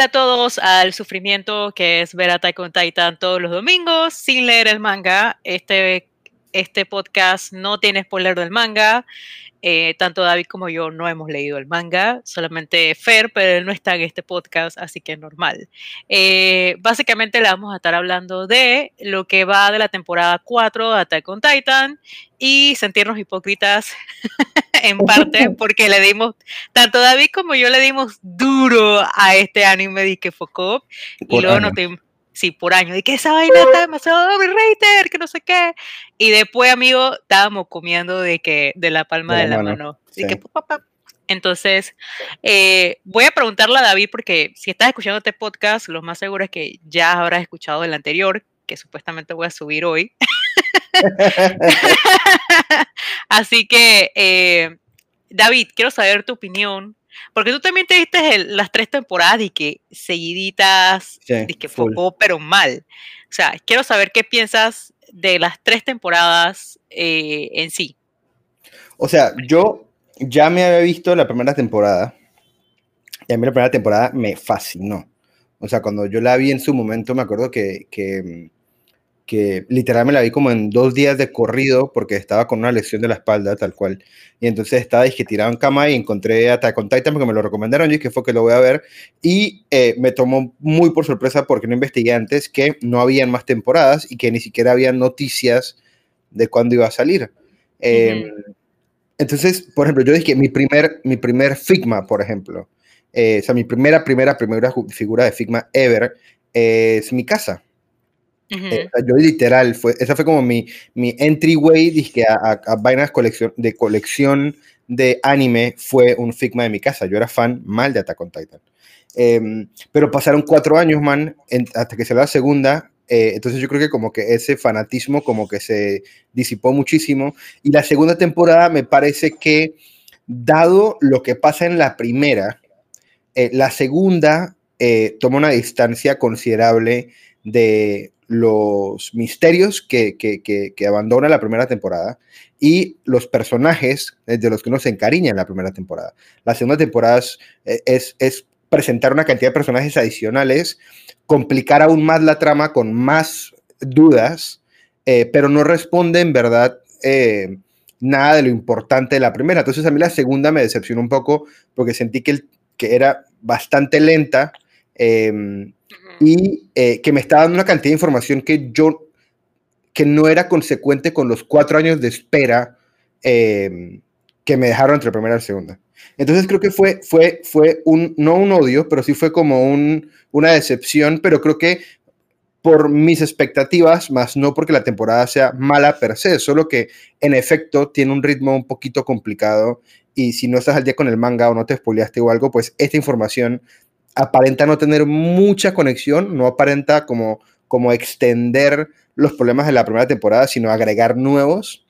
Hola a todos al sufrimiento que es ver a Taekwondo Titan todos los domingos sin leer el manga. Este, este podcast no tiene spoiler del manga. Eh, tanto David como yo no hemos leído el manga, solamente Fer, pero él no está en este podcast, así que es normal. Eh, básicamente le vamos a estar hablando de lo que va de la temporada 4 de Attack on Titan y sentirnos hipócritas en parte porque le dimos, tanto David como yo le dimos duro a este anime de que focó y luego no te sí, por año, y que esa vaina está demasiado overrated, que no sé qué. Y después, amigo, estábamos comiendo de que de la palma de, la, mano. Entonces, eh, voy a preguntarle a David, porque si estás escuchando este podcast, lo más seguro es que ya habrás escuchado el anterior, que supuestamente voy a subir hoy. Así que, eh, David, quiero saber tu opinión porque tú también te diste las tres temporadas y que seguiditas, y que focó, pero mal. O sea, quiero saber qué piensas de las tres temporadas eh, en sí. O sea, yo ya me había visto la primera temporada y a mí la primera temporada me fascinó. O sea, cuando yo la vi en su momento, me acuerdo que, que que literalmente la vi como en dos días de corrido porque estaba con una lesión de la espalda, tal cual. Y entonces estaba que tirado en cama y encontré a Attack Titan porque me lo recomendaron y que fue que lo voy a ver. Y eh, me tomó muy por sorpresa porque no investigué antes que no habían más temporadas y que ni siquiera había noticias de cuándo iba a salir. Em, entonces, por ejemplo, yo dije mi primer, mi primer Figma, por ejemplo, eh, o sea, mi primera, primera, primera figura de Figma ever es mi casa. Eh, yo literal, fue, esa fue como mi, mi entryway dije, a, a, vainas colección, de colección de anime, fue un Figma de mi casa. Yo era fan mal de Attack on Titan. Em, pero pasaron cuatro años, man, hasta que salió la segunda. Eh, entonces yo creo que como que ese fanatismo como que se disipó muchísimo. Y la segunda temporada me parece que, dado lo que pasa en la primera, eh, la segunda toma una distancia considerable de los misterios que, que, abandona la primera temporada y los personajes de los que uno se encariña en la primera temporada. La segunda temporada es, es, presentar una cantidad de personajes adicionales, complicar aún más la trama con más dudas, eh, pero no responde en verdad eh, nada de lo importante de la primera. Entonces a mí la segunda me decepcionó un poco porque sentí que, que era bastante lenta. Em, y eh, que me estaba dando una cantidad de información que yo, que no era consecuente con los cuatro años de espera em, que me dejaron entre primera y segunda. Entonces creo que fue, fue, fue un, no un odio, pero sí fue como un, una decepción, pero creo que por mis expectativas, más no porque la temporada sea mala per se, solo que en efecto tiene un ritmo un poquito complicado y si no estás al día con el manga o no te spoileaste o algo, pues esta información aparenta no tener mucha conexión, no aparenta como, como extender los problemas de la primera temporada, sino agregar nuevos.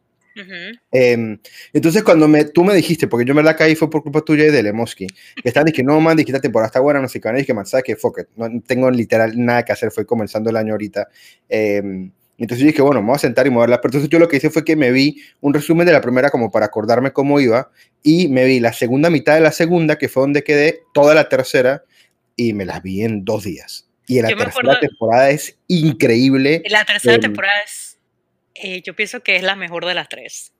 Em, entonces, cuando me, tú me dijiste, porque yo me la caí fue por culpa tuya y de Lemoski, que están que no, man, dije, esta temporada está buena, no sé qué, y dije, man, sabes que fuck it, no tengo literal nada que hacer, fue comenzando el año ahorita. Eh, entonces dije, bueno, me voy a sentar y moverla. Pero entonces yo lo que hice fue que me vi un resumen de la primera como para acordarme cómo iba y me vi la segunda mitad de la segunda, que fue donde quedé, toda la tercera y me las vi en dos días. Y la tercera temporada es increíble. La tercera temporada es, eh, yo pienso que es la mejor de las tres.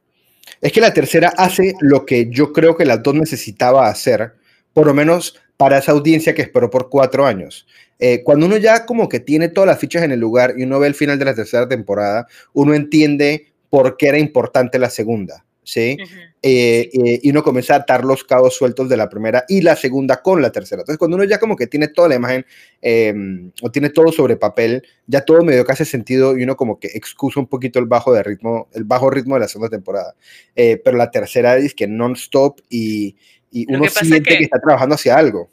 Es que la tercera hace lo que yo creo que las dos necesitaba hacer, por lo menos para esa audiencia que esperó por cuatro años. Eh, cuando uno ya como que tiene todas las fichas en el lugar y uno ve el final de la tercera temporada, uno entiende por qué era importante la segunda. ¿sí? Eh, eh, y uno comienza a atar los cabos sueltos de la primera y la segunda con la tercera. Entonces, cuando uno ya como que tiene toda la imagen em, o tiene todo sobre papel, ya todo medio que hace sentido y uno como que excusa un poquito el bajo de ritmo, el bajo ritmo de la segunda temporada. Eh, pero la tercera es que non-stop y, y uno siente que, está trabajando hacia algo.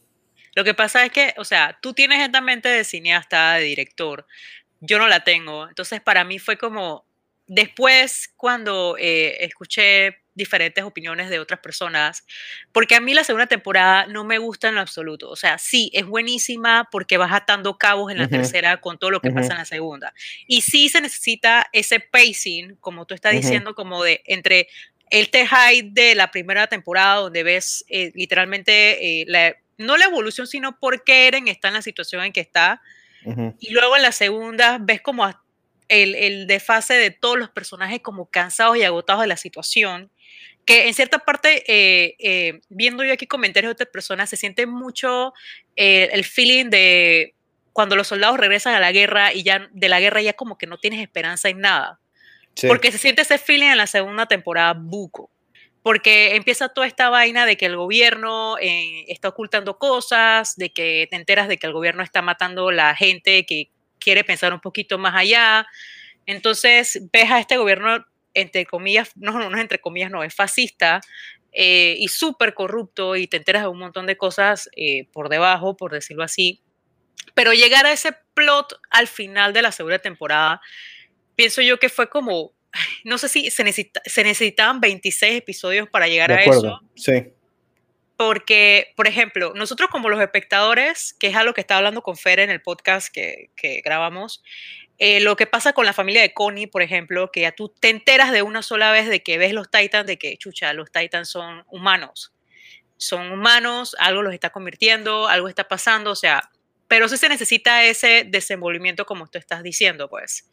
Lo que pasa es que, o sea, tú tienes esta mente de cineasta, de director, yo no la tengo. Entonces, para mí fue como, después cuando eh, escuché diferentes opiniones de otras personas, porque a mí la segunda temporada no me gusta en lo absoluto. O sea, sí, es buenísima porque vas atando cabos en la tercera con todo lo que pasa en la segunda. Y sí se necesita ese pacing, como tú estás diciendo, como de entre el high de la primera temporada, donde ves eh, literalmente eh, no la evolución, sino por qué Eren está en la situación en que está. Y luego en la segunda ves como el, el desfase de todos los personajes como cansados y agotados de la situación que en cierta parte, eh, eh, viendo yo aquí comentarios de otras personas, se siente mucho eh, el feeling de cuando los soldados regresan a la guerra y ya de la guerra ya como que no tienes esperanza en nada. Porque se siente ese feeling en la segunda temporada buco. Porque empieza toda esta vaina de que el gobierno está ocultando cosas, de que te enteras de que el gobierno está matando a la gente que quiere pensar un poquito más allá. Entonces ves a este gobierno entre comillas, no, no, no entre comillas, no, es fascista eh, y súper corrupto y te enteras de un montón de cosas eh, por debajo, por decirlo así. Pero llegar a ese plot al final de la segunda temporada, pienso yo que fue como, no sé si se, se necesitaban 26 episodios para llegar a eso. Sí. Porque, por ejemplo, nosotros como los espectadores, que es algo que estaba hablando con Fer en el podcast que, que grabamos, eh, lo que pasa con la familia de Connie, por ejemplo, que ya tú te enteras de una sola vez de que ves los Titans, de que, chucha, los Titans son humanos. Son humanos, algo los está convirtiendo, algo está pasando, o sea, pero sí se necesita ese desenvolvimiento como tú estás diciendo, pues.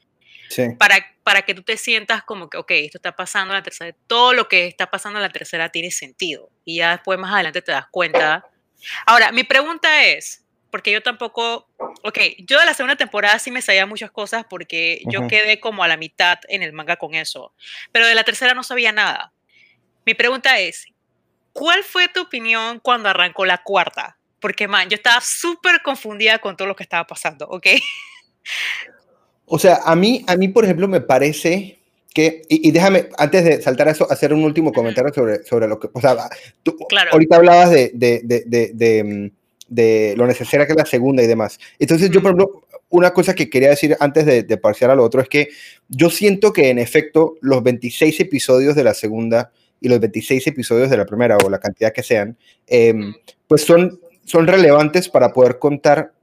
Sí. Para, para que tú te sientas como que, ok, esto está pasando en la tercera, todo lo que está pasando en la tercera tiene sentido. Y ya después más adelante te das cuenta. Ahora, mi pregunta es, porque yo tampoco, ok, yo de la segunda temporada sí me sabía muchas cosas porque yo quedé como a la mitad en el manga con eso, pero de la tercera no sabía nada. Mi pregunta es, ¿cuál fue tu opinión cuando arrancó la cuarta? Porque, man, yo estaba súper confundida con todo lo que estaba pasando, ¿ok? O sea, a mí, a mí, por ejemplo, me parece que, y, déjame, antes de saltar a eso, hacer un último comentario sobre, sobre lo que, o sea, tú claro. ahorita hablabas de, de, de, de mm, de lo necesaria que es la segunda y demás. Entonces, yo, por ejemplo, una cosa que quería decir antes de, de parciar a lo otro es que yo siento que en efecto los 26 episodios de la segunda y los 26 episodios de la primera o la cantidad que sean, em, pues son, son relevantes para poder contar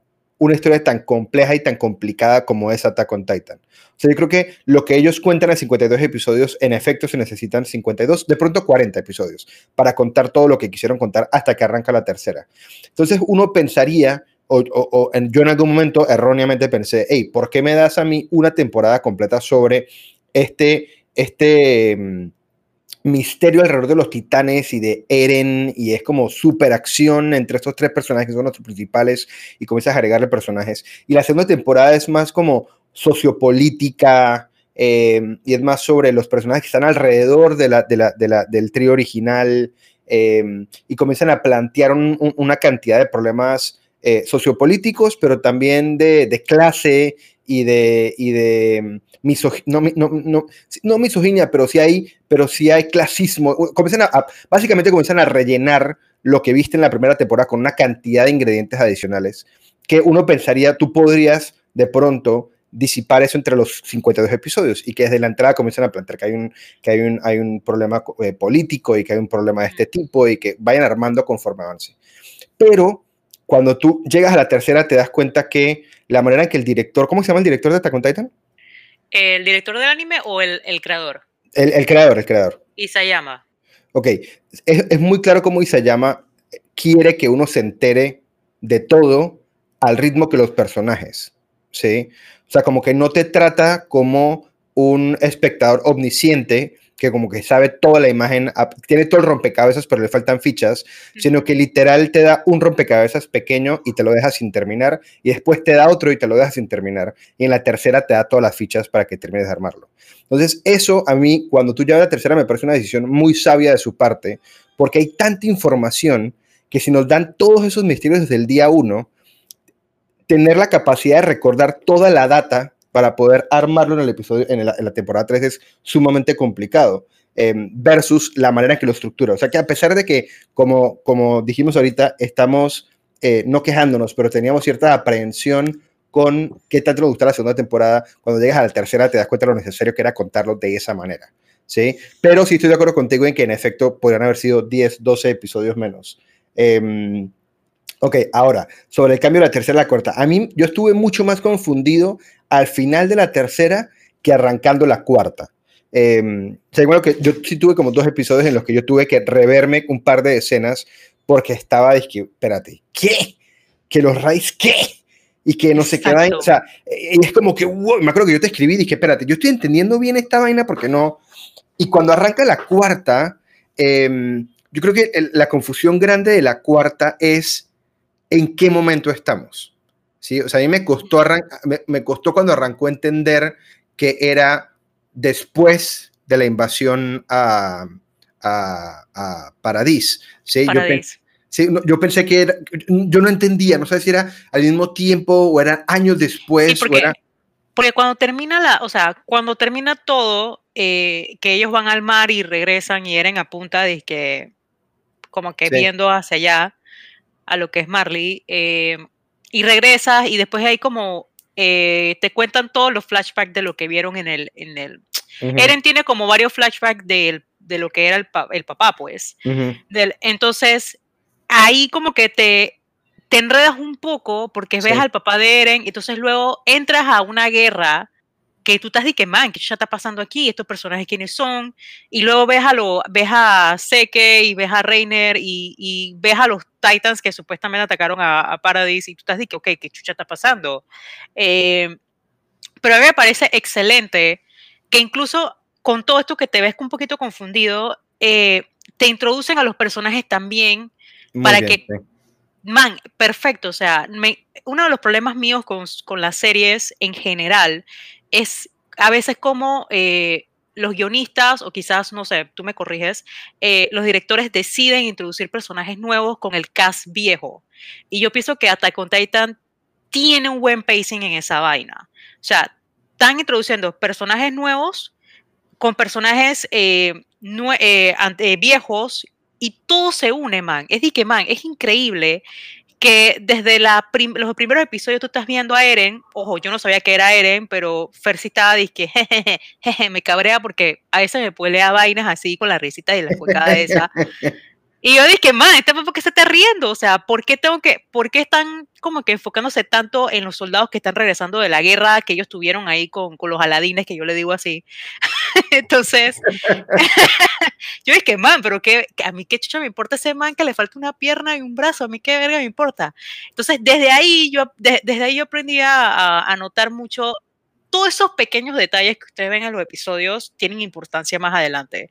una historia tan compleja y tan complicada como es Attack on Titan. O sea, yo creo que lo que ellos cuentan en 52 episodios, en efecto se necesitan 52, de pronto 40 episodios, para contar todo lo que quisieron contar hasta que arranca la tercera. Entonces uno pensaría, o, yo en algún momento erróneamente pensé, hey, ¿por qué me das a mí una temporada completa sobre este, este, mm, misterio alrededor de los titanes y de Eren y es como super acción entre estos tres personajes que son los principales y comienzas a agregarle personajes. Y la segunda temporada es más como sociopolítica em, y es más sobre los personajes que están alrededor del trío original em, y comienzan a plantear una cantidad de problemas eh, sociopolíticos, pero también de, de clase y de, y de no, no, no, no, misoginia, pero sí hay, pero sí hay clasismo. Comienzan a, básicamente comienzan a rellenar lo que viste en la primera temporada con una cantidad de ingredientes adicionales que uno pensaría, tú podrías de pronto disipar eso entre los 52 episodios y que desde la entrada comienzan a plantear que hay un, que hay un, hay un problema eh, político y que hay un problema de este tipo y que vayan armando conforme avance. Pero cuando tú llegas a la tercera te das cuenta que la manera en que el director, ¿cómo se llama el director de Attack on Titan? ¿El director del anime o el, creador? El, creador, el creador. Isayama. Ok, es, es muy claro cómo Isayama quiere que uno se entere de todo al ritmo que los personajes, ¿sí? O sea, como que no te trata como un espectador omnisciente que como que sabe toda la imagen, tiene todo el rompecabezas, pero le faltan fichas, sino que literal te da un rompecabezas pequeño y te lo deja sin terminar, y después te da otro y te lo deja sin terminar, y en la tercera te da todas las fichas para que termines de armarlo. Entonces, eso a mí, cuando tú llevas la tercera, me parece una decisión muy sabia de su parte, porque hay tanta información que si nos dan todos esos misterios desde el día uno, tener la capacidad de recordar toda la data para poder armarlo en el episodio, en la, temporada 3 es sumamente complicado. Em, versus la manera en que lo estructura. O sea que a pesar de que, como, como dijimos ahorita, estamos eh, no quejándonos, pero teníamos cierta aprehensión con qué tanto nos gusta la segunda temporada, cuando llegas a la tercera te das cuenta de lo necesario que era contarlo de esa manera. ¿sí? Pero sí estoy de acuerdo contigo en que en efecto podrían haber sido 10, 12 episodios menos. Eh, Ok, ahora, sobre el cambio de la tercera a la cuarta. A mí, yo estuve mucho más confundido al final de la tercera que arrancando la cuarta. Eh, o que yo sí tuve como dos episodios en los que yo tuve que reverme un par de escenas porque estaba, es que, espérate, ¿qué? ¿Que los Rays qué? Y que no se qué o sea, y es como que, wow, me acuerdo que yo te escribí y dije, espérate, yo estoy entendiendo bien esta vaina porque no. Y cuando arranca la cuarta, em, yo creo que la confusión grande de la cuarta es en qué momento estamos. ¿sí? O sea, a mí me costó, me, costó cuando arrancó entender que era después de la invasión a, a, a Paradis. ¿sí? Paradis. Sí, yo pensé que era, yo no entendía, no sé si era al mismo tiempo o eran años después. porque, porque, cuando termina la, o sea, cuando termina todo, eh, que ellos van al mar y regresan y eran a punta de que, como que viendo hacia allá, a lo que es Marley, eh, y regresas y después hay como, eh, te cuentan todos los flashbacks de lo que vieron en el, en el, Eren tiene como varios flashbacks de, de lo que era el, el papá, pues. del, entonces, ahí como que te, te enredas un poco porque ves al papá de Eren, y entonces luego entras a una guerra que tú estás de que, man, ¿qué ya está pasando aquí? ¿Estos personajes quiénes son? Y luego ves a, lo, ves a Seke y ves a Reiner y, ves a los Titans que supuestamente atacaron a, a Paradise y tú estás de que, ok, ¿qué chucha está pasando? Eh, pero a mí me parece excelente que incluso con todo esto que te ves un poquito confundido, eh, te introducen a los personajes también para que, man, perfecto, o sea, uno de los problemas míos con, con, las series en general es a veces como eh, los guionistas, o quizás, no sé, tú me corriges, eh, los directores deciden introducir personajes nuevos con el cast viejo. Y yo pienso que Attack on Titan tiene un buen pacing en esa vaina. O sea, están introduciendo personajes nuevos con personajes eh, viejos y todo se une, man. Es de que, man, es increíble que desde la los primeros episodios tú estás viendo a Eren, ojo, yo no sabía que era Eren, pero Fer sí estaba que jejeje, me cabrea porque a veces me puede vainas así con la risita y la cuecada esa. Y yo dije, man, este por qué se está riendo, o sea, ¿por qué tengo que, por qué están como que enfocándose tanto en los soldados que están regresando de la guerra que ellos tuvieron ahí con, con los aladines, que yo le digo así? Entonces, yo dije, man, pero que a mí qué chucha me importa ese man que le falta una pierna y un brazo, a mí qué verga me importa. Entonces, desde ahí yo, desde ahí yo aprendí a, a notar mucho todos esos pequeños detalles que ustedes ven en los episodios tienen importancia más adelante.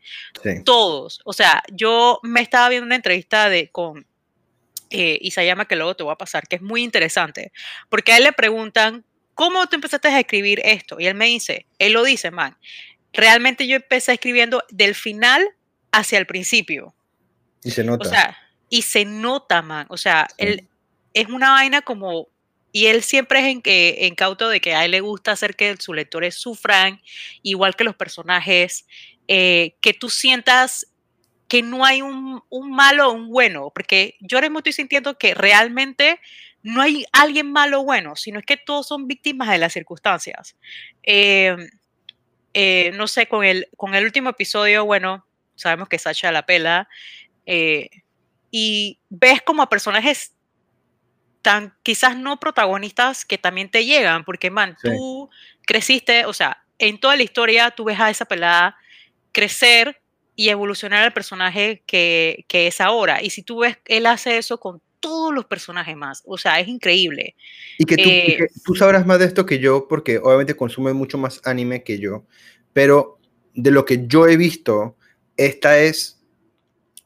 Todos. O sea, yo me estaba viendo una entrevista de, con eh, Isayama que luego te voy a pasar, que es muy interesante, porque a él le preguntan, ¿cómo tú empezaste a escribir esto? Y él me dice, él lo dice, man, realmente yo empecé escribiendo del final hacia el principio. Y se nota. O sea, y se nota, man. O sea, él, es una vaina como y él siempre es en que, en cauto de que a él le gusta hacer que sus lectores sufran, igual que los personajes, eh, que tú sientas que no hay un, un malo o un bueno, porque yo ahora mismo estoy sintiendo que realmente no hay alguien malo o bueno, sino es que todos son víctimas de las circunstancias. Eh, eh, no sé, con el, con el último episodio, bueno, sabemos que Sacha la pela, y ves como a personajes tan quizás no protagonistas que también te llegan, porque man, tú creciste, o sea, en toda la historia tú ves a esa pelada crecer y evolucionar al personaje que, que es ahora. Y si tú ves, él hace eso con todos los personajes más. O sea, es increíble. Y que tú, eh, tú, sabrás más de esto que yo, porque obviamente consume mucho más anime que yo, pero de lo que yo he visto, esta es,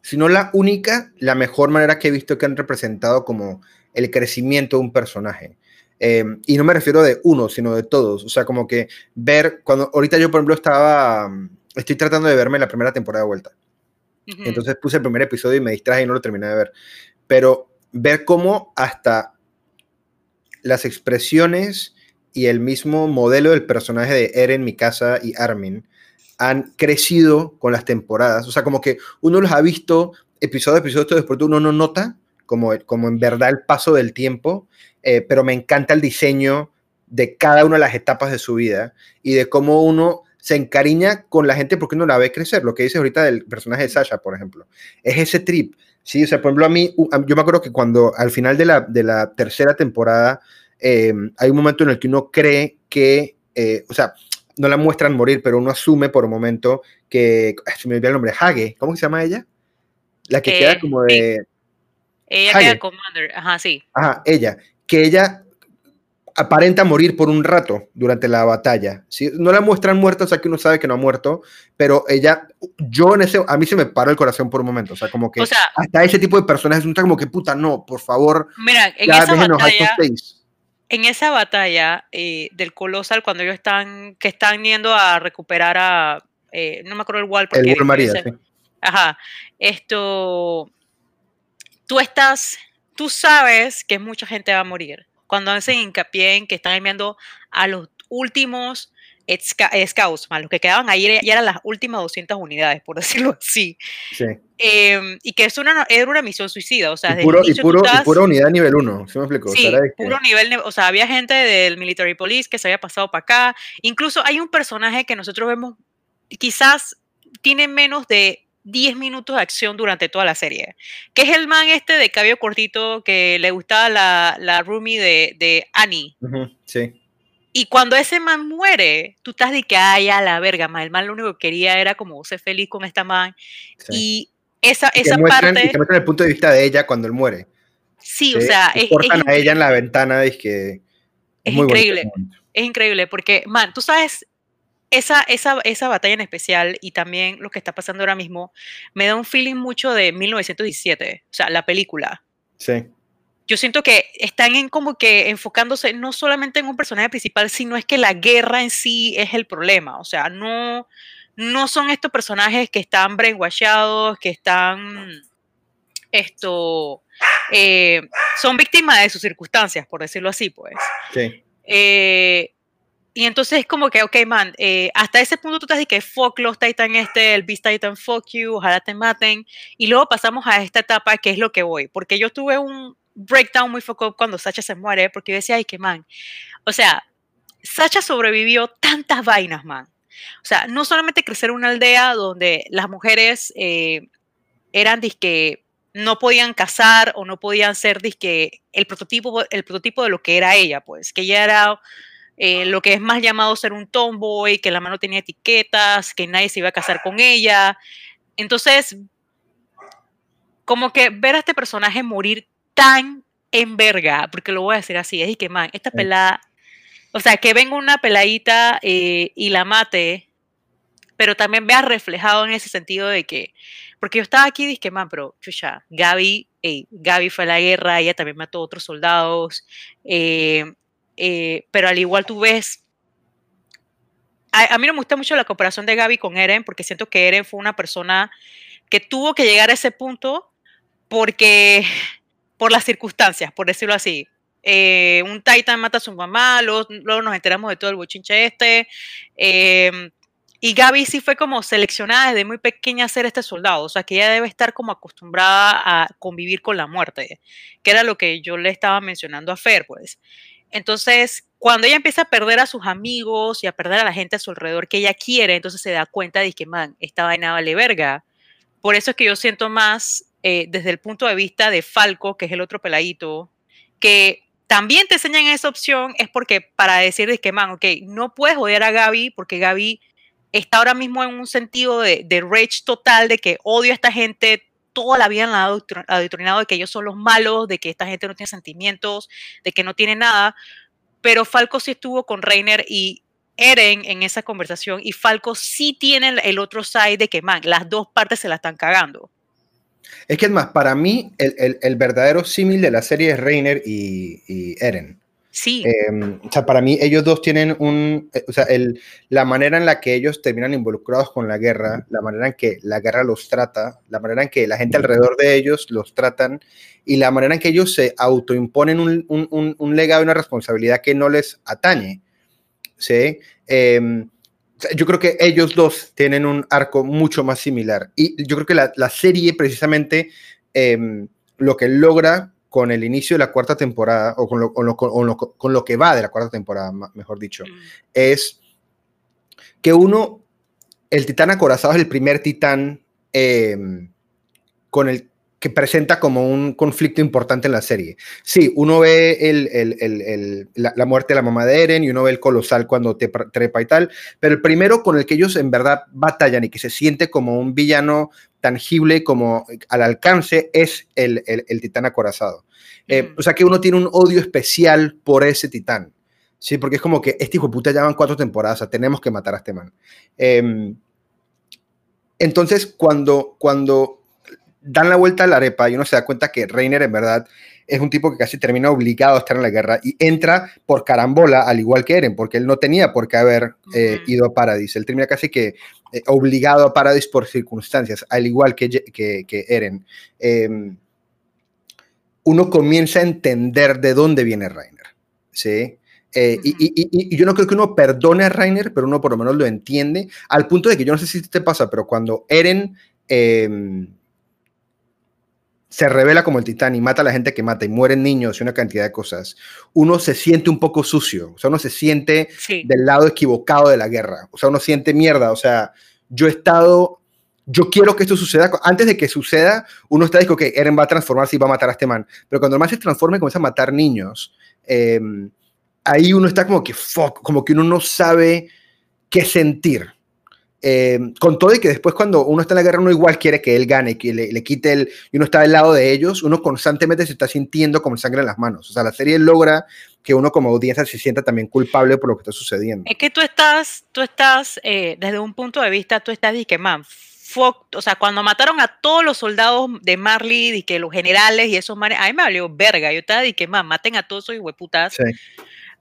si no la única, la mejor manera que he visto que han representado como el crecimiento de un personaje. Em, y no me refiero de uno, sino de todos. O sea, como que ver, cuando ahorita yo, por ejemplo, estaba, mm, estoy tratando de verme la primera temporada de vuelta. Entonces puse el primer episodio y me distraje y no lo terminé de ver. Pero ver cómo hasta las expresiones y el mismo modelo del personaje de Eren, Mikasa y Armin han crecido con las temporadas. O sea, como que uno los ha visto episodio a episodio, después uno no nota como, como en verdad el paso del tiempo, eh, pero me encanta el diseño de cada una de las etapas de su vida y de cómo uno se encariña con la gente porque uno la ve crecer. Lo que dice ahorita del personaje de Sasha, por ejemplo. Es ese trip. Sí, o sea, por ejemplo, a mí, yo me acuerdo que cuando al final de la, de la tercera temporada, em, hay un momento en el que uno cree que, eh, o sea, no la muestran morir, pero uno asume por un momento que, se me olvidó el nombre, Hage, ¿cómo se llama ella? La que queda Eh, como de... Ella Hage. queda Commander, ajá, sí. Ajá, ella, que ella aparenta morir por un rato durante la batalla. ¿sí? No la muestran muerta, o sea que uno sabe que no ha muerto, pero ella, yo en ese, a mí se me paró el corazón por un momento, o sea, como que O sea, hasta ese tipo de personajes uno está como que puta, no, por favor, mira, en ya esa batalla, en esa batalla eh, del Colosal, cuando ellos están, que están yendo a recuperar a, eh, no me acuerdo el Wall, porque El War María, sí. Ajá. Esto. Tú estás. Tú sabes que mucha gente va a morir. Cuando hacen hincapié en que están enviando a los últimos scouts, más los que quedaban ahí ya eran las últimas 200 unidades, por decirlo así. sí. Em, y que es una, era una misión suicida. O sea, Y, puro, y, puro, y pura unidad nivel 1, ¿sí me explico? O sea, Sí, que- puro nivel, o sea, había gente del Military Police que se había pasado para acá. Incluso hay un personaje que nosotros vemos, quizás tiene menos de 10 minutos de acción durante toda la serie, que es el man este de cabello cortito que le gustaba la, la roomie de, de Annie. Sí. Y cuando ese man muere, tú estás de que, ay, a la verga, man, el man lo único que quería era como ser feliz con esta man. sí. Y esa, Y esa muestran, parte, y te muestran el punto de vista de ella cuando él muere. sí, ¿sí? o sea, es, es cortan a ella en la ventana, es que Es muy increíble. Es increíble porque, man, tú sabes, esa, esa, esa batalla en especial y también lo que está pasando ahora mismo, me da un feeling mucho de 1917, o sea, la película. Sí. Yo siento que están en como que enfocándose no solamente en un personaje principal, sino es que la guerra en sí es el problema. O sea, no, no son estos personajes que están brainwashados, que están esto, eh, son víctimas de sus circunstancias, por decirlo así, pues. Sí. Eh, y entonces es como que, ok, man, eh, hasta ese punto tú estás de que fuck los Titan este, el Beast Titan, fuck you, ojalá te maten. Y luego pasamos a esta etapa que es lo que voy. Porque yo tuve un breakdown muy up cuando Sacha se muere, porque yo decía, ay, que man. O sea, Sacha sobrevivió tantas vainas, man. O sea, no solamente crecer en una aldea donde las mujeres eh, eran disque no podían casar o no podían ser disque el prototipo, el prototipo de lo que era ella, pues, que ella era eh, lo que es más llamado ser un tomboy, que la mano tenía etiquetas, que nadie se iba a casar con ella. Entonces, como que ver a este personaje morir tan en verga, porque lo voy a decir así, es y que, man, esta pelada, o sea, que venga una peladita eh, y la mate, pero también vea reflejado en ese sentido de que, porque yo estaba aquí y dije, man, pero, chucha, Gaby, ey, Gaby fue a la guerra, ella también mató a otros soldados, eh, eh, pero al igual tú ves, a, a mí no me gusta mucho la comparación de Gaby con Eren, porque siento que Eren fue una persona que tuvo que llegar a ese punto porque, por las circunstancias, por decirlo así. Eh, un Titan mata a su mamá, luego, luego nos enteramos de todo el bochinche este. eh, y Gaby sí fue como seleccionada desde muy pequeña a ser este soldado, o sea que ella debe estar como acostumbrada a convivir con la muerte, que era lo que yo le estaba mencionando a Fer, pues. Entonces, cuando ella empieza a perder a sus amigos y a perder a la gente a su alrededor que ella quiere, entonces se da cuenta de que, man, esta vaina vale verga. Por eso es que yo siento más eh, desde el punto de vista de Falco, que es el otro peladito, que también te enseñan esa opción, es porque para decir de que, man, ok, no puedes odiar a Gaby porque Gaby está ahora mismo en un sentido de, de rage total, de que odio a esta gente, toda la vida la han adoctr- adoctrinado de que ellos son los malos, de que esta gente no tiene sentimientos, de que no tiene nada, pero Falco sí estuvo con Reiner y Eren en esa conversación y Falco sí tiene el- otro side de que, man, las dos partes se la están cagando. Es que es más, para mí, el, verdadero símil de la serie es Reiner y Eren. Sí, Eh, o sea, para mí ellos dos tienen un, eh, o sea, el, la manera en la que ellos terminan involucrados con la guerra, la manera en que la guerra los trata, la manera en que la gente alrededor de ellos los tratan y la manera en que ellos se autoimponen un, un, un, un legado y una responsabilidad que no les atañe. ¿sí? Eh, yo creo que ellos dos tienen un arco mucho más similar y yo creo que la, la serie precisamente eh, lo que logra con el inicio de la cuarta temporada, o con lo, con lo- con lo- con lo que va de la cuarta temporada, mejor dicho, mm, es que uno, el titán acorazado es el primer titán eh, con el que presenta como un conflicto importante en la serie. Sí, uno ve el, el, el, la, la, muerte de la mamá de Eren y uno ve el colosal cuando te trepa y tal, pero el primero con el que ellos en verdad batallan y que se siente como un villano tangible como al alcance es el, titán acorazado. Eh, mm. O sea que uno tiene un odio especial por ese titán. Sí, porque es como que este hijo de puta ya van cuatro temporadas, o sea, tenemos que matar a este man. Eh, entonces, cuando, cuando dan la vuelta a la arepa y uno se da cuenta que Reiner en verdad es un tipo que casi termina obligado a estar en la guerra y entra por carambola, al igual que Eren, porque él no tenía por qué haber eh, ido a Paradis. Él termina casi que eh, obligado a Paradis por circunstancias, al igual que, que, Eren. Em, uno comienza a entender de dónde viene Reiner. ¿sí? Eh, y, y, y, yo no creo que uno perdone a Reiner, pero uno por lo menos lo entiende, al punto de que yo no sé si te pasa, pero cuando Eren eh, se revela como el titán y mata a la gente que mata y mueren niños y una cantidad de cosas, uno se siente un poco sucio, o sea, uno se siente del lado equivocado de la guerra, o sea, uno siente mierda, o sea, yo he estado, yo quiero que esto suceda, antes de que suceda, uno está diciendo que Eren va a transformarse y va a matar a este man, pero cuando el man se transforma y comienza a matar niños, eh, ahí uno está como que, fuck, como que uno no sabe qué sentir. Eh, con todo y que después cuando uno está en la guerra uno igual quiere que él gane, que le, quite el, y uno está del lado de ellos, uno constantemente se está sintiendo como sangre en las manos. O sea, la serie logra que uno como audiencia se sienta también culpable por lo que está sucediendo. Es que tú estás, tú estás, eh, desde un punto de vista, tú estás que, man, o sea, cuando mataron a todos los soldados de Marley, y que los generales y esos manes, a mí me valió verga, yo estaba que, man, maten a todos esos hueputas. Sí.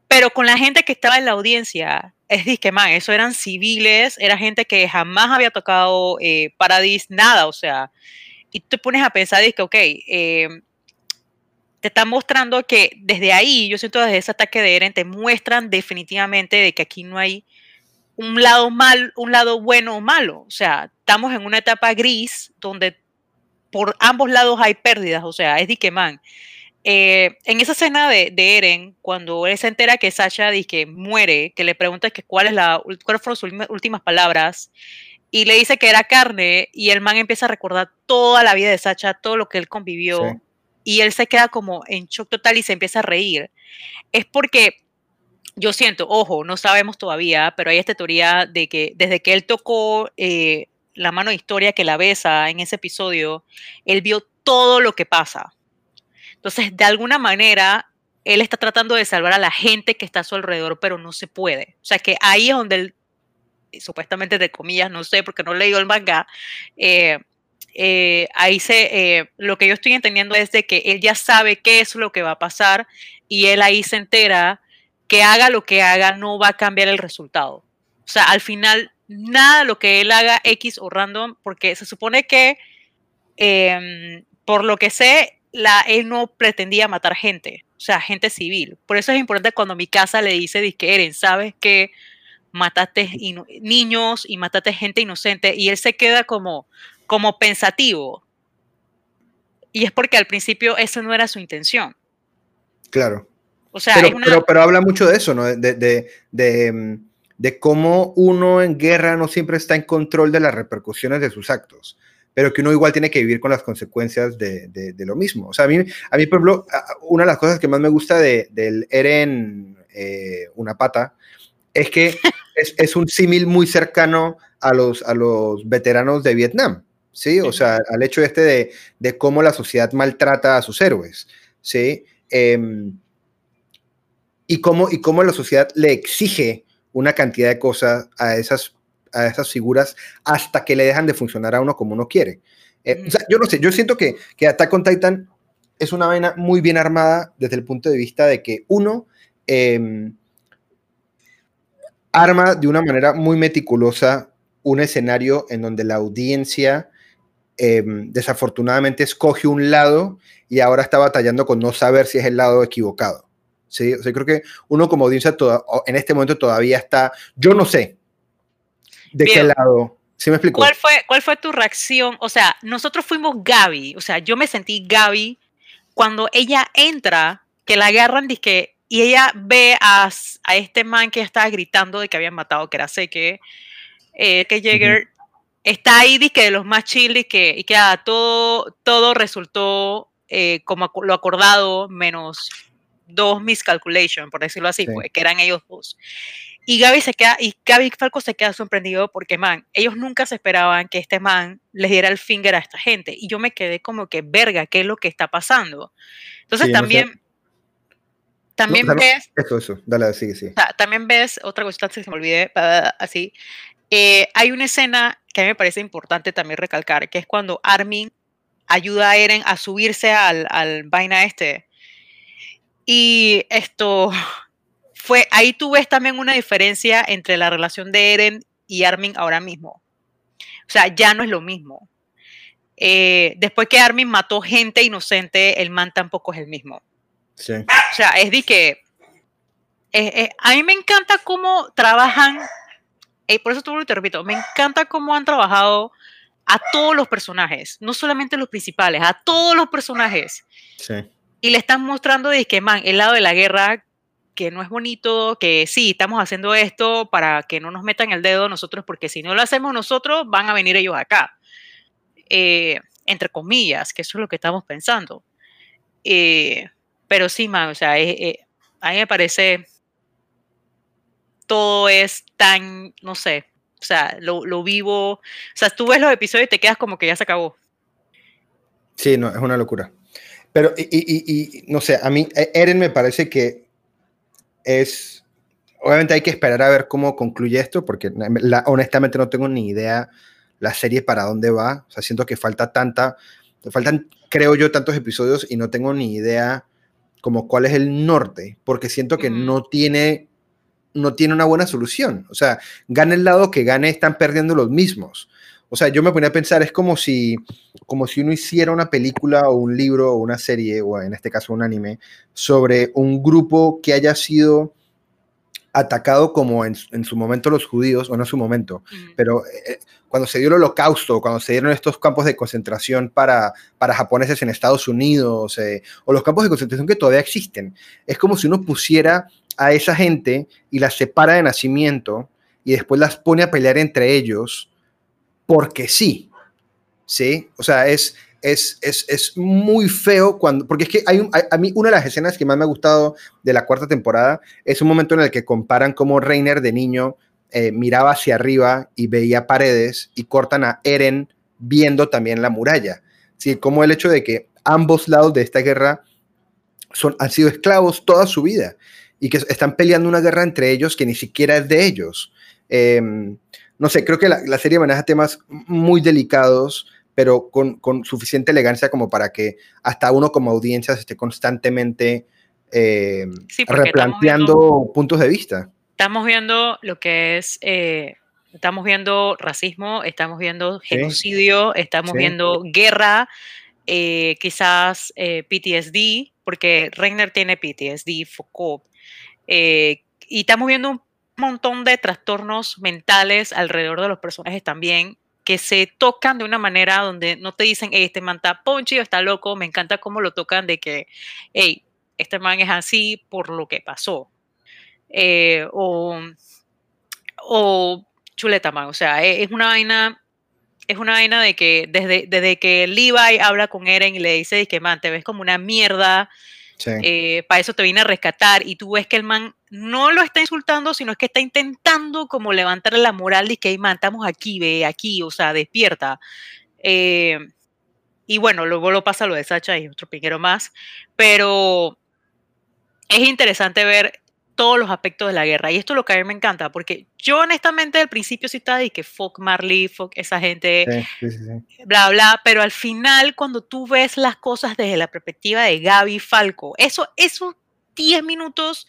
Pero con la gente que estaba en la audiencia, es disque, man, eso eran civiles, era gente que jamás había tocado eh, Paradis, nada, o sea, y tú te pones a pensar, que, ok, eh, te están mostrando que desde ahí, yo siento desde ese ataque de Eren, te muestran definitivamente de que aquí no hay un lado mal, un lado bueno o malo, o sea, estamos en una etapa gris donde por ambos lados hay pérdidas, o sea, es disque, man, eh, en esa escena de, Eren, cuando él se entera que Sasha dice que muere, que le pregunta que cuál es la, cuáles fueron sus últimas palabras, y le dice que era carne, y el man empieza a recordar toda la vida de Sasha, todo lo que él convivió, y él se queda como en shock total y se empieza a reír. Es porque yo siento, ojo, no sabemos todavía, pero hay esta teoría de que desde que él tocó eh, la mano de historia que la besa en ese episodio, él vio todo lo que pasa entonces, de alguna manera, él está tratando de salvar a la gente que está a su alrededor, pero no se puede. O sea, que ahí es donde él, supuestamente, de comillas, no sé, porque no he leído el manga, eh, eh, ahí se, eh, lo que yo estoy entendiendo es de que él ya sabe qué es lo que va a pasar y él ahí se entera que haga lo que haga no va a cambiar el resultado. O sea, al final, nada lo que él haga X o random, porque se supone que, em, por lo que sé, la, él no pretendía matar gente, o sea, gente civil. Por eso es importante cuando mi casa le dice, que Eren, sabes que mataste niños y mataste gente inocente, y él se queda como, como pensativo. Y es porque al principio eso no era su intención. Claro. O sea, pero, pero, habla mucho de eso, ¿no? De, de, de, mm, de, cómo uno en guerra no siempre está en control de las repercusiones de sus actos pero que uno igual tiene que vivir con las consecuencias de, de, lo mismo. O sea, a mí, a mí, por ejemplo, una de las cosas que más me gusta de, del Eren eh, Una Pata es que es, es un símil muy cercano a los, a los veteranos de Vietnam, ¿sí? O sea, al hecho este de, de cómo la sociedad maltrata a sus héroes, ¿sí? Em, y, cómo, y cómo la sociedad le exige una cantidad de cosas a esas a esas figuras hasta que le dejan de funcionar a uno como uno quiere. Eh, o sea, yo no sé, yo siento que, que Attack on Titan es una vaina muy bien armada desde el punto de vista de que uno em, arma de una manera muy meticulosa un escenario en donde la audiencia em, desafortunadamente escoge un lado y ahora está batallando con no saber si es el lado equivocado. ¿sí? O sea, creo que uno como audiencia en este momento todavía está, yo no sé, ¿De qué lado? ¿Sí me explico? ¿Cuál fue, ¿Cuál fue tu reacción? O sea, nosotros fuimos Gaby, o sea, yo me sentí Gaby cuando ella entra, que la agarran que, y ella ve a, a, este man que estaba gritando de que habían matado, que era Seque, eh, que Jäger, está ahí que de los más chill y que, y que ah, todo, todo resultó eh, como lo acordado, menos dos miscalculations, por decirlo así, pues, que eran ellos dos. Y Gaby se queda, y Gaby Falco se queda sorprendido porque, man, ellos nunca se esperaban que este man les diera el finger a esta gente. Y yo me quedé como que, verga, ¿qué es lo que está pasando? Entonces también, también ves... Eso, eso, dale, sigue, sigue. también ves, otra cosa que se me olvidé, así, eh, hay una escena que a mí me parece importante también recalcar, que es cuando Armin ayuda a Eren a subirse al, al vaina este. Y esto fue, ahí tú ves también una diferencia entre la relación de Eren y Armin ahora mismo. O sea, ya no es lo mismo. Eh, después que Armin mató gente inocente, el man tampoco es el mismo. Sí. O sea, es de que a mí me encanta cómo trabajan, y por eso te repito, me encanta cómo han trabajado a todos los personajes, no solamente los principales, a todos los personajes. Sí. Y le están mostrando de que, man, el lado de la guerra que no es bonito, que sí, estamos haciendo esto para que no nos metan el dedo nosotros, porque si no lo hacemos nosotros, van a venir ellos acá. Eh, entre comillas, que eso es lo que estamos pensando. Eh, pero sí, man, o sea, eh, a mí me parece todo es tan, no sé, o sea, lo, lo, vivo. O sea, tú ves los episodios y te quedas como que ya se acabó. Sí, no, es una locura. Pero, y, no sé, a mí, Eren me parece que es, obviamente hay que esperar a ver cómo concluye esto, porque honestamente no tengo ni idea la serie para dónde va. O sea, siento que falta tanta, faltan, creo yo, tantos episodios y no tengo ni idea como cuál es el norte, porque siento que no tiene no tiene una buena solución. O sea, gane el lado que gane, están perdiendo los mismos. O sea, yo me ponía a pensar, es como si, como si uno hiciera una película o un libro o una serie, o en este caso un anime, sobre un grupo que haya sido atacado como en, su momento los judíos, o no en su momento, pero eh, eh, cuando se dio el holocausto, cuando se dieron estos campos de concentración para, para japoneses en Estados Unidos, eh, o los campos de concentración que todavía existen, es como si uno pusiera a esa gente y las separa de nacimiento y después las pone a pelear entre ellos porque sí. ¿Sí? O sea, es, es, es, es muy feo cuando, porque es que hay, a mí una de las escenas que más me ha gustado de la cuarta temporada es un momento en el que comparan cómo Reiner de niño eh, miraba hacia arriba y veía paredes y cortan a Eren viendo también la muralla. ¿Sí? Como el hecho de que ambos lados de esta guerra son, han sido esclavos toda su vida y que están peleando una guerra entre ellos que ni siquiera es de ellos. Eh, no sé, creo que la, serie maneja temas muy delicados, pero con, suficiente elegancia como para que hasta uno como audiencia se esté constantemente eh, replanteando puntos de vista. Estamos viendo lo que es, eh, estamos viendo racismo, estamos viendo genocidio, estamos viendo guerra, eh, quizás PTSD, porque Reiner tiene PTSD, Foucault, y estamos viendo un montón de trastornos mentales alrededor de los personajes también que se tocan de una manera donde no te dicen, hey, este man está ponchi o está loco, me encanta cómo lo tocan de que, hey, este man es así por lo que pasó. Eh, o, chuleta man, o sea, e, es una vaina, es una vaina de que desde, desde que Levi habla con Eren y le dice que man, te ves como una mierda, eh, para eso te vine a rescatar. Y tú ves que el man no lo está insultando, sino que está intentando como levantarle la moral de que, hey, man, estamos aquí, ve, aquí, o sea, despierta. Eh, y bueno, luego lo pasa lo de Sacha y otro piquero más, pero es interesante ver todos los aspectos de la guerra. Y esto es lo que a mí me encanta, porque yo honestamente al principio sí estaba de que fuck Marley, fuck esa gente, bla, bla, pero al final cuando tú ves las cosas desde la perspectiva de Gaby Falco, eso, esos 10 minutos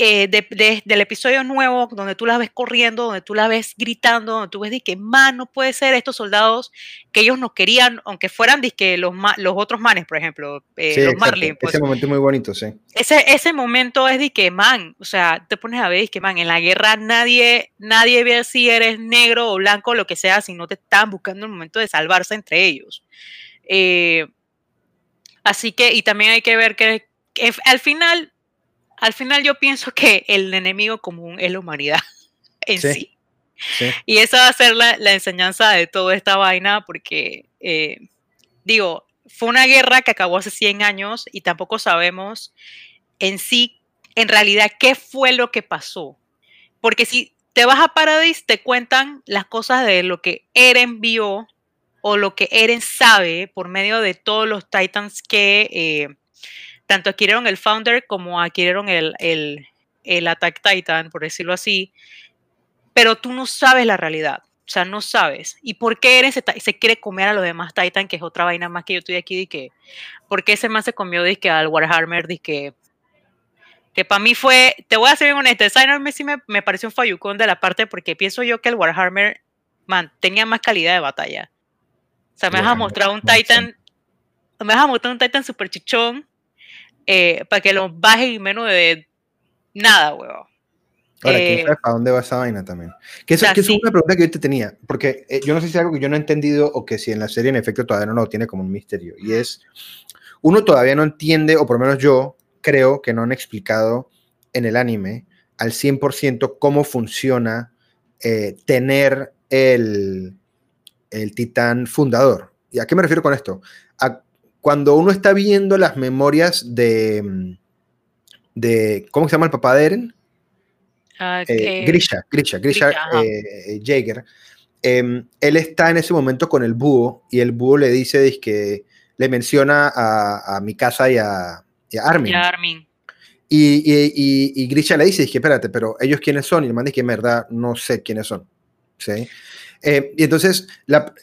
eh, del episodio nuevo, donde tú la ves corriendo, donde tú la ves gritando, donde tú ves de que, man, no puede ser estos soldados que ellos no querían, aunque fueran que los, los otros manes, por ejemplo, eh, los Marlin. Pues, ese momento es muy bonito, sí. Ese, ese momento es de que, man, o sea, te pones a ver, que, man, en la guerra nadie, nadie ve si eres negro o blanco, lo que sea, si no te están buscando el momento de salvarse entre ellos. Eh, así que, y también hay que ver que al final al final yo pienso que el enemigo común es la humanidad en sí. Y esa va a ser la, la, enseñanza de toda esta vaina, porque, eh, digo, fue una guerra que acabó hace 100 años y tampoco sabemos en sí, en realidad, qué fue lo que pasó. Porque si te vas a Paradise, te cuentan las cosas de lo que Eren vio o lo que Eren sabe por medio de todos los Titans que eh, tanto adquirieron el Founder como adquirieron el, el, el Attack Titan, por decirlo así, pero tú no sabes la realidad. O sea, no sabes. ¿Y por qué Eren se, quiere comer a los demás Titan, que es otra vaina más que yo estoy aquí, de que, ¿por qué ese man se comió que al Warhammer, de que, que para mí fue, te voy a ser bien honesto, Designer sí me, me pareció un fallucón de la parte porque pienso yo que el Warhammer, man, tenía más calidad de batalla. O sea, me vas a mostrar un Titan, me vas a mostrar un Titan super chichón, eh, para que lo baje y menos de nada, huevón. Ahora, ¿quién eh, sabe para dónde va esa vaina también? Que esa, que es una pregunta que yo te tenía, porque eh, yo no sé si es algo que yo no he entendido o que si en la serie en efecto todavía no lo tiene como un misterio. Y es, uno todavía no entiende, o por lo menos yo creo que no han explicado en el anime al 100% cómo funciona eh, tener el, el titán fundador. ¿Y a qué me refiero con esto? A cuando uno está viendo las memorias de, de ¿cómo se llama el papá de Eren? Uh, eh, Grisha, Grisha, Grisha, eh, Jaeger. Eh, él está en ese momento con el búho y el búho le dice que le menciona a, a Mikasa y a, y a Armin. Y, a Armin. Y, y, y, Grisha le dice, que espérate, pero ellos quiénes son? Y el man dice que en verdad no sé quiénes son. ¿sí? Eh, y entonces, la,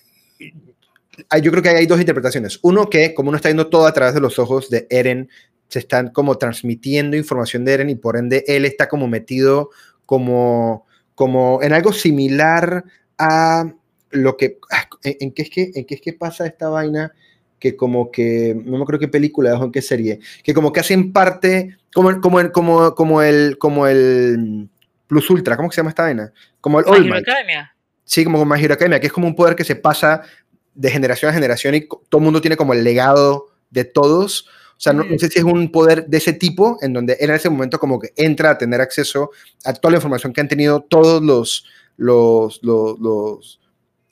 yo creo que hay dos interpretaciones. Uno que, como uno está viendo todo a través de los ojos de Eren, se están como transmitiendo información de Eren y por ende él está como metido como, como en algo similar a lo que... Ah, ¿En, qué es que, ¿En qué es que pasa esta vaina? Que como que, no me acuerdo qué película o en qué serie, que como que hacen parte, como, como, como, como, el, como el Plus Ultra, ¿cómo se llama esta vaina? Como el All Academia. Sí, como My Hero Academia, que es como un poder que se pasa de generación a generación y todo el mundo tiene como el legado de todos. O sea, no, sé si es un poder de ese tipo, en donde él en ese momento como que entra a tener acceso a toda la información que han tenido todos los, los, los,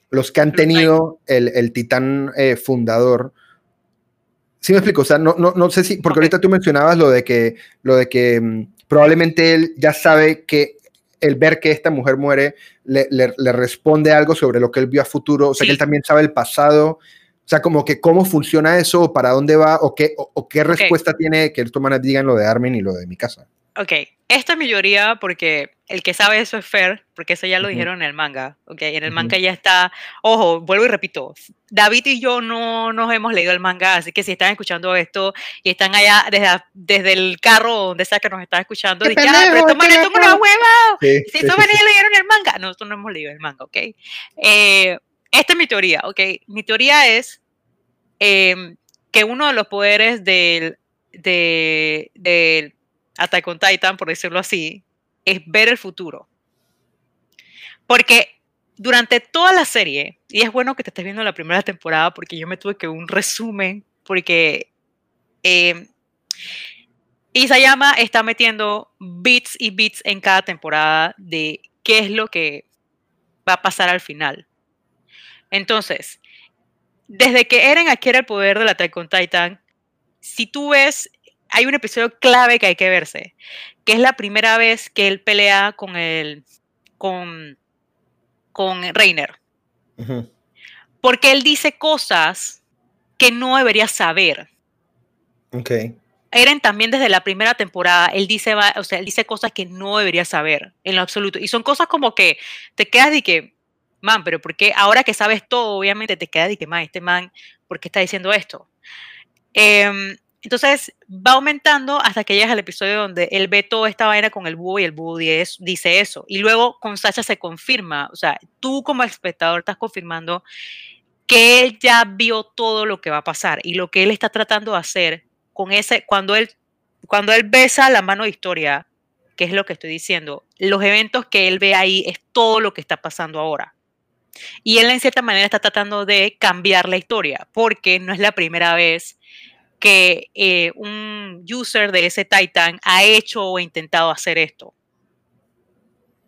los, que han tenido el, el titán eh, fundador. Sí me explico, o sea, no, no, no sé si, porque ahorita tú mencionabas lo de que, lo de que mm, probablemente él ya sabe que el ver que esta mujer muere le, le, responde algo sobre lo que él vio a futuro, o sea, que él también sabe el pasado, o sea, como que cómo funciona eso, para dónde va, o qué, o, qué respuesta tiene que estos manes digan lo de Armin y lo de mi casa. Ok, esta es mi teoría porque el que sabe eso es Fer, porque eso ya lo dijeron en el manga, ok, en el manga ya está, ojo, vuelvo y repito, David y yo no nos hemos leído el manga, así que si están escuchando esto y están allá desde, desde el carro donde sea que nos están escuchando, dicen, ah, pero estos manes son una hueva, si estos manes ya leyeron el manga, nosotros no hemos leído el manga, ok. Eh, esta es mi teoría, ok, mi teoría es em, que uno de los poderes del, del, del Attack on Titan, por decirlo así, es ver el futuro. Porque durante toda la serie, y es bueno que te estés viendo la primera temporada, porque yo me tuve que un resumen, porque eh, Isayama está metiendo bits y bits en cada temporada de qué es lo que va a pasar al final. Entonces, desde que Eren adquiere el poder del Attack on Titan, si tú ves hay un episodio clave que hay que verse, que es la primera vez que él pelea con el con con Reiner. Porque él dice cosas que no debería saber. Ok. Eren también desde la primera temporada, él dice, o sea, él dice cosas que no debería saber en lo absoluto. Y son cosas como que te quedas de que, man, pero porque ahora que sabes todo, obviamente te quedas de que, man, este man, ¿por qué está diciendo esto? Eh, entonces va aumentando hasta que llegas al episodio donde él ve toda esta vaina con el búho y el búho dice eso. Y luego con Sacha se confirma, o sea, tú como espectador estás confirmando que él ya vio todo lo que va a pasar y lo que él está tratando de hacer con ese, cuando él, cuando él besa la mano de historia, que es lo que estoy diciendo, los eventos que él ve ahí es todo lo que está pasando ahora. Y él en cierta manera está tratando de cambiar la historia, porque no es la primera vez que eh, un user de ese Titan ha hecho o intentado hacer esto.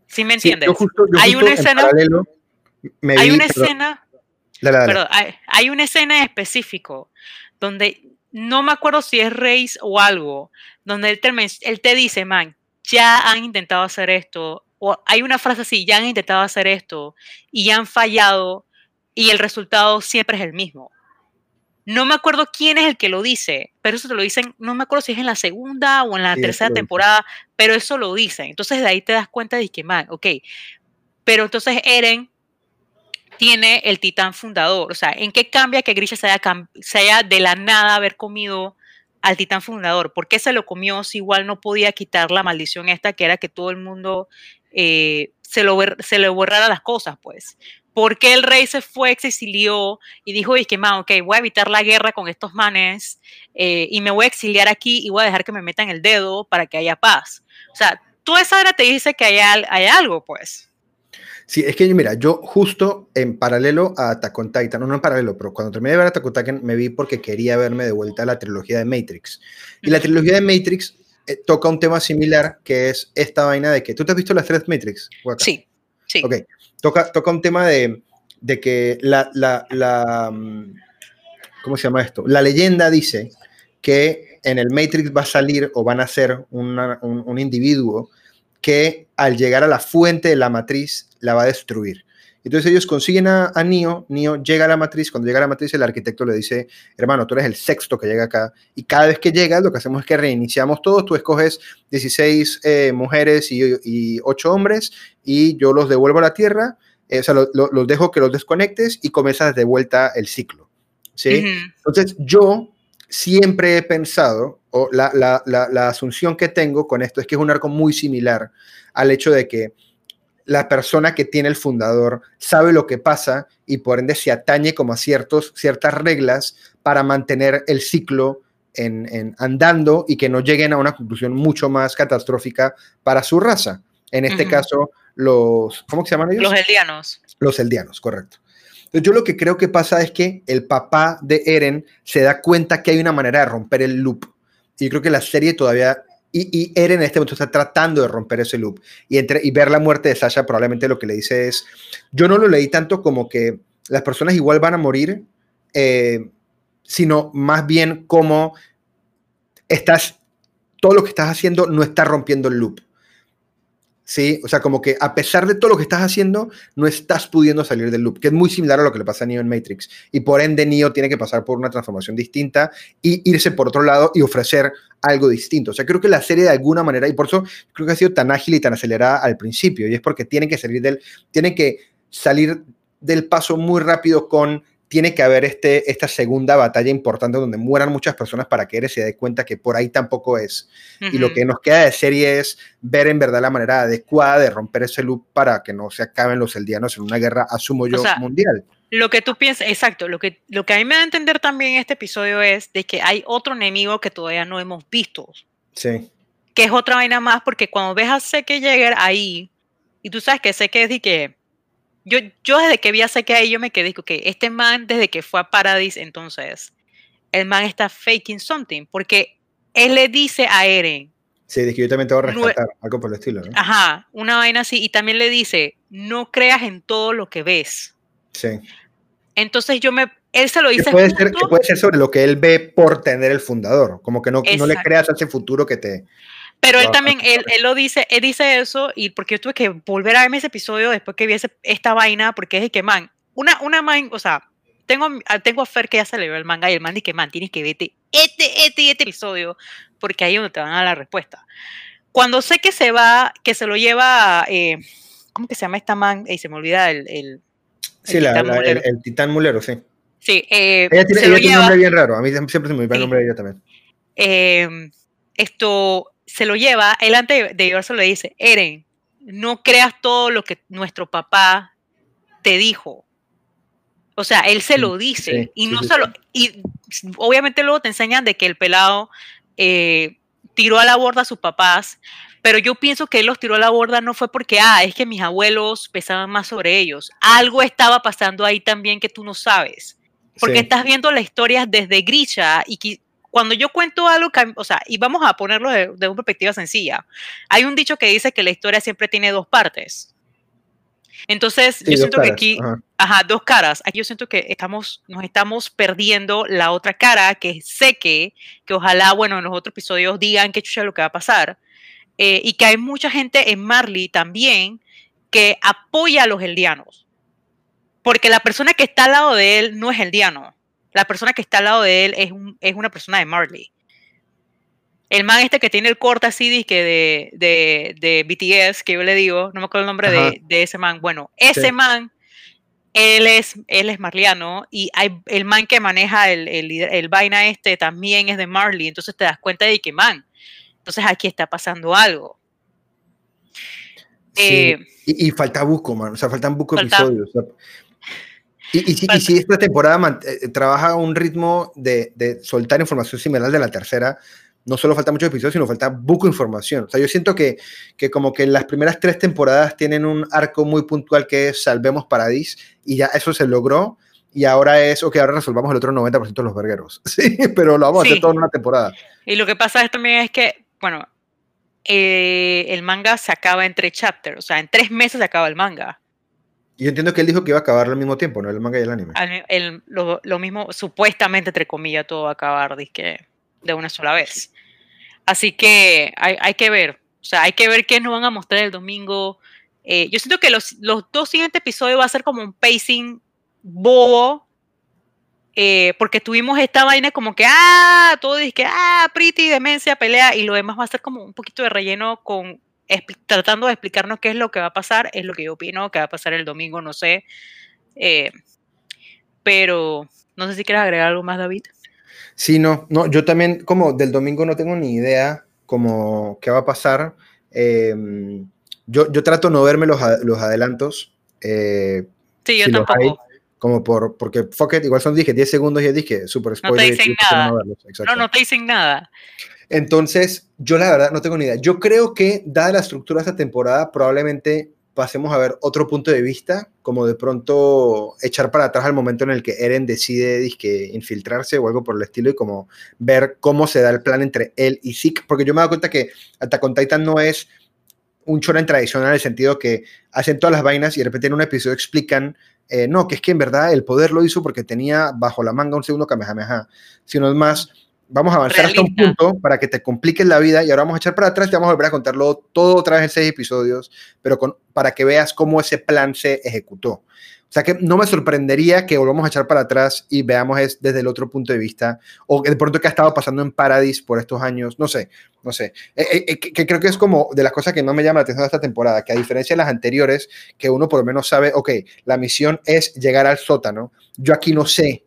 ¿Sí me entiendes? hay una escena. hay una escena. hay, una escena en específico donde no me acuerdo si es Reis o algo, donde él te, él te dice, man, ya han intentado hacer esto, o hay una frase así, ya han intentado hacer esto y ya han fallado y el resultado siempre es el mismo. No me acuerdo quién es el que lo dice, pero eso te lo dicen, no me acuerdo si es en la segunda o en la tercera temporada, pero eso lo dicen. Entonces de ahí te das cuenta de que, man, ok, pero entonces Eren tiene el titán fundador. O sea, ¿en qué cambia que Grisha se haya, se haya de la nada haber comido al titán fundador? ¿Por qué se lo comió si igual no podía quitar la maldición esta que era que todo el mundo eh, se, lo, se le borrara las cosas, pues? ¿Por qué el rey se fue, se exilió y dijo, y que, man, ok, voy a evitar la guerra con estos manes eh, y me voy a exiliar aquí y voy a dejar que me metan el dedo para que haya paz? O sea, toda esa hora te dice que hay, hay algo, pues. Sí, es que mira, yo justo en paralelo a Attack on Titan, no, no en paralelo, pero cuando terminé de ver Attack on Titan me vi porque quería verme de vuelta a la trilogía de Matrix. Y la trilogía de Matrix eh, toca un tema similar que es esta vaina de que, ¿tú te has visto las tres Matrix? Sí, sí. Ok, toca, un tema de, que la, la, la, mm, ¿cómo se llama esto? La leyenda dice que en el Matrix va a salir o van a ser un, un, individuo que al llegar a la fuente de la matriz la va a destruir. Entonces ellos consiguen a, a Neo, Neo llega a la matriz, cuando llega a la matriz el arquitecto le dice, hermano, tú eres el sexto que llega acá, y cada vez que llega lo que hacemos es que reiniciamos todos, tú escoges 16 eh, mujeres y, y 8 hombres, y yo los devuelvo a la Tierra, eh, o sea, los dejo que los desconectes y comienzas de vuelta el ciclo. ¿sí? Entonces yo siempre he pensado, o la, la, la, la asunción que tengo con esto es que es un arco muy similar al hecho de que la persona que tiene el fundador sabe lo que pasa y por ende se atañe como a ciertos, ciertas reglas para mantener el ciclo en, andando y que no lleguen a una conclusión mucho más catastrófica para su raza. En este caso, los, ¿cómo se llaman ellos? Los eldianos. Los eldianos, correcto. Entonces, yo lo que creo que pasa es que el papá de Eren se da cuenta que hay una manera de romper el loop. Y creo que la serie todavía y, Eren en este momento está tratando de romper ese loop. Y, entre, y ver la muerte de Sasha probablemente lo que le dice es, yo no lo leí tanto como que las personas igual van a morir, eh, sino más bien como estás, todo lo que estás haciendo no está rompiendo el loop. ¿Sí? O sea, como que a pesar de todo lo que estás haciendo, no estás pudiendo salir del loop, que es muy similar a lo que le pasa a Neo en Matrix. Y por ende, Neo tiene que pasar por una transformación distinta y irse por otro lado y ofrecer algo distinto. O sea, creo que la serie de alguna manera, y por eso creo que ha sido tan ágil y tan acelerada al principio, y es porque tiene que salir del, tiene que salir del paso muy rápido con tiene que haber este, esta segunda batalla importante donde mueran muchas personas para que Eres se dé cuenta que por ahí tampoco es. Y lo que nos queda de serie es ver en verdad la manera adecuada de romper ese loop para que no se acaben los eldianos en una guerra, asumo yo, mundial. Lo que tú piensas, exacto, lo que, lo que a mí me da a entender también este episodio es de que hay otro enemigo que todavía no hemos visto. Sí. Que es otra vaina más, porque cuando ves a Seke llegar ahí, y tú sabes que Seke es de que yo, yo desde que vi a Seke ahí, yo me quedé, que este man, desde que fue a Paradise, entonces, el man está faking something, porque él le dice a Eren. Sí, de que yo también te voy a rescatar, algo por el estilo, ¿no? Ajá, una vaina así, y también le dice, no creas en todo lo que ves. Sí. Entonces yo me, él se lo dice. Que puede, ser, que puede ser sobre lo que él ve por tener el fundador, como que no, no le creas a ese futuro que te, pero él también, él, él, lo dice, él dice eso, y porque yo tuve que volver a verme ese episodio después que vi esta vaina, porque es el que, man, una, una man, o sea, tengo, tengo a Fer que ya se le ve el manga y el man dice que, man, tienes que verte este, este y este episodio, porque ahí es donde te van a dar la respuesta. Cuando sé que se va, que se lo lleva, eh, ¿cómo que se llama esta man? y se me olvida el... el sí, la, el, titán mulero, sí. Sí. Eh, ella tiene, ella tiene un nombre bien raro, a mí siempre se me olvida el nombre de ella también. Eh, esto, se lo lleva, él antes de llevarse le dice, Eren, no creas todo lo que nuestro papá te dijo. O sea, él se lo dice y no solo, y obviamente luego te enseñan de que el pelado eh, tiró a la borda a sus papás, pero yo pienso que él los tiró a la borda no fue porque, ah, es que mis abuelos pesaban más sobre ellos. Algo estaba pasando ahí también que tú no sabes. Porque estás viendo la historia desde Grisha y cuando yo cuento algo, o sea, y vamos a ponerlo de, una perspectiva sencilla, hay un dicho que dice que la historia siempre tiene dos partes. Entonces, yo siento que aquí, ajá. dos caras. Aquí yo siento que estamos, nos estamos perdiendo la otra cara, que sé que, que ojalá, bueno, en los otros episodios digan qué chucha lo que va a pasar. Eh, y que hay mucha gente en Marley también que apoya a los eldianos. Porque la persona que está al lado de él no es eldiano. La persona que está al lado de él es, un, es una persona de Marley. El man este que tiene el corta así de, de, de BTS, que yo le digo, no me acuerdo el nombre de, de, ese man. Bueno, ese man, él es, él es marliano y hay, el man que maneja el, el, el, vaina este también es de Marley. Entonces te das cuenta de que, man, entonces aquí está pasando algo. Eh, y, falta buco, man. O sea, faltan buco episodios. Y, y, si, esta temporada eh, trabaja a un ritmo de, de, soltar información similar de la tercera, no solo falta muchos episodios, sino falta buco información. O sea, yo siento que, que como que las primeras tres temporadas tienen un arco muy puntual que es Salvemos Paradis y ya eso se logró y ahora es, ok, ahora resolvamos el otro 90% de los vergueros. Sí, pero lo vamos a hacer todo en una temporada. Y lo que pasa es también es que, bueno, eh, el manga se acaba en tres chapters, o sea, en tres meses se acaba el manga. Yo entiendo que él dijo que iba a acabar al mismo tiempo, ¿no? El manga y el anime. lo, lo, mismo, supuestamente, entre comillas, todo va a acabar, que de una sola vez. Así que hay, hay, que ver, o sea, hay que ver qué nos van a mostrar el domingo. Eh, yo siento que los, los, dos siguientes episodios va a ser como un pacing bobo, eh, porque tuvimos esta vaina como que, ah, todo dice que, ah, Pretty, demencia, pelea, y lo demás va a ser como un poquito de relleno con tratando de explicarnos qué es lo que va a pasar, es lo que yo opino que va a pasar el domingo, no sé. Eh, pero no sé si quieres agregar algo más, David. Sí, no, no, yo también como del domingo no tengo ni idea como qué va a pasar. Em, yo, yo trato no verme los, los adelantos. Eh, sí, yo tampoco. como por, porque fuck it, igual son dije 10 segundos y dije super spoiler. No te dicen nada. No, no, te dicen nada. Entonces, yo la verdad no tengo ni idea. Yo creo que, dada la estructura de esta temporada, probablemente pasemos a ver otro punto de vista, como de pronto echar para atrás al momento en el que Eren decide disque, infiltrarse o algo por el estilo y como ver cómo se da el plan entre él y Zeke, porque yo me he dado cuenta que Attack on Titan no es un shonen tradicional en el sentido que hacen todas las vainas y de repente en un episodio explican, eh, no, que es que en verdad el poder lo hizo porque tenía bajo la manga un segundo Kamehameha, sino es más vamos a avanzar hasta un punto para que te compliques la vida y ahora vamos a echar para atrás y vamos a volver a contarlo todo otra vez en seis episodios, pero con, para que veas cómo ese plan se ejecutó. O sea que no me sorprendería que volvamos a echar para atrás y veamos es desde el otro punto de vista, o de pronto que ha estado pasando en Paradise por estos años, no sé, no sé. Eh, eh, eh, que, creo que es como de las cosas que no me llama la atención de esta temporada, que a diferencia de las anteriores, que uno por lo menos sabe, ok, la misión es llegar al sótano, yo aquí no sé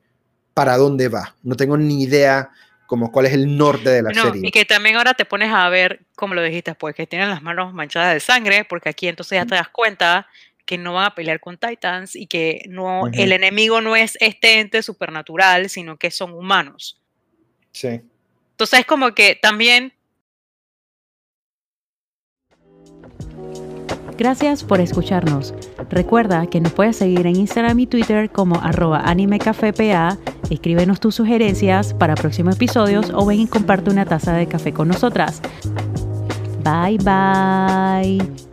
para dónde va, no tengo ni idea como cuál es el norte de la serie. Y que también ahora te pones a ver, como lo dijiste, pues que tienen las manos manchadas de sangre, porque aquí entonces ya te das cuenta que no van a pelear con Titans y que no, el enemigo no es este ente supernatural, sino que son humanos. Sí. Entonces es como que también Gracias por escucharnos. Recuerda que nos puedes seguir en Instagram y Twitter como arroba animecafepa. Escríbenos tus sugerencias para próximos episodios o ven y comparte una taza de café con nosotras. Bye bye.